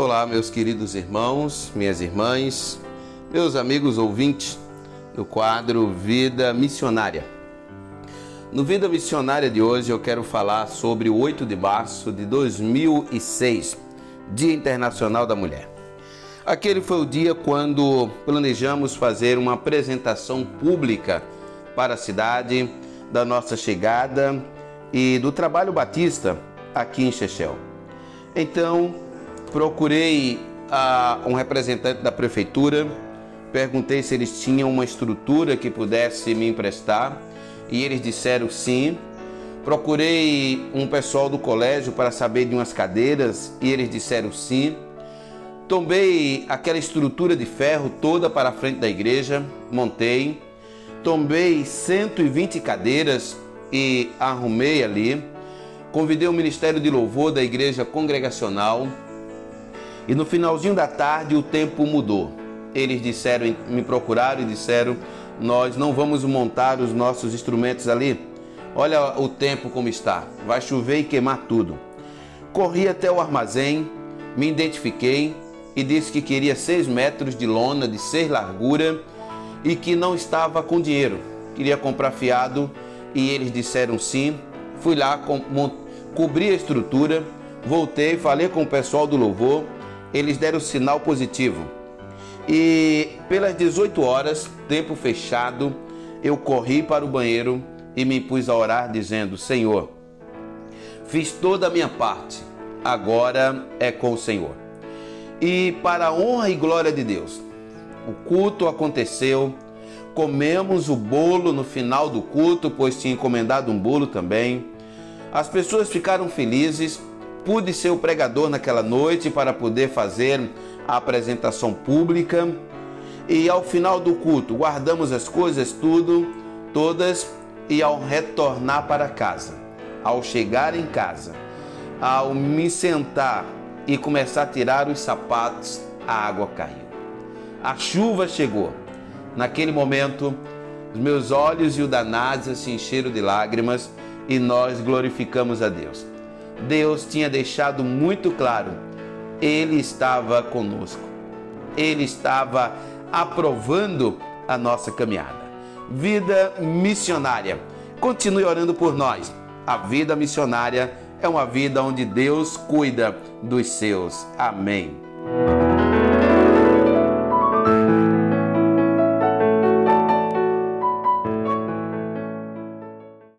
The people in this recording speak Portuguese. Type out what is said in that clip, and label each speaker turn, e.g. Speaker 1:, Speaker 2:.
Speaker 1: Olá, meus queridos irmãos, minhas irmãs, meus amigos ouvintes do quadro Vida Missionária. No Vida Missionária de hoje eu quero falar sobre o 8 de março de 2006, Dia Internacional da Mulher. Aquele foi o dia quando planejamos fazer uma apresentação pública para a cidade da nossa chegada e do trabalho batista aqui em Chechel. Então, procurei uh, um representante da prefeitura, perguntei se eles tinham uma estrutura que pudesse me emprestar e eles disseram sim. Procurei um pessoal do colégio para saber de umas cadeiras e eles disseram sim. Tombei aquela estrutura de ferro toda para a frente da igreja, montei. Tombei 120 cadeiras e arrumei ali. Convidei o Ministério de Louvor da Igreja Congregacional. E no finalzinho da tarde o tempo mudou. Eles disseram, me procuraram e disseram: Nós não vamos montar os nossos instrumentos ali. Olha o tempo como está. Vai chover e queimar tudo. Corri até o armazém, me identifiquei e disse que queria seis metros de lona de seis largura e que não estava com dinheiro. Queria comprar fiado e eles disseram sim. Fui lá, co cobri a estrutura, voltei, falei com o pessoal do louvor, eles deram sinal positivo. E pelas 18 horas, tempo fechado, eu corri para o banheiro e me pus a orar, dizendo: Senhor, fiz toda a minha parte, agora é com o Senhor e para a honra e glória de Deus. O culto aconteceu, comemos o bolo no final do culto, pois tinha encomendado um bolo também. As pessoas ficaram felizes, pude ser o pregador naquela noite para poder fazer a apresentação pública. E ao final do culto, guardamos as coisas tudo, todas, e ao retornar para casa, ao chegar em casa, ao me sentar e começar a tirar os sapatos, a água caiu. A chuva chegou. Naquele momento, os meus olhos e o da Nádia se encheram de lágrimas e nós glorificamos a Deus. Deus tinha deixado muito claro, Ele estava conosco. Ele estava aprovando a nossa caminhada. Vida missionária. Continue orando por nós. A vida missionária é uma vida onde Deus cuida dos seus. Amém.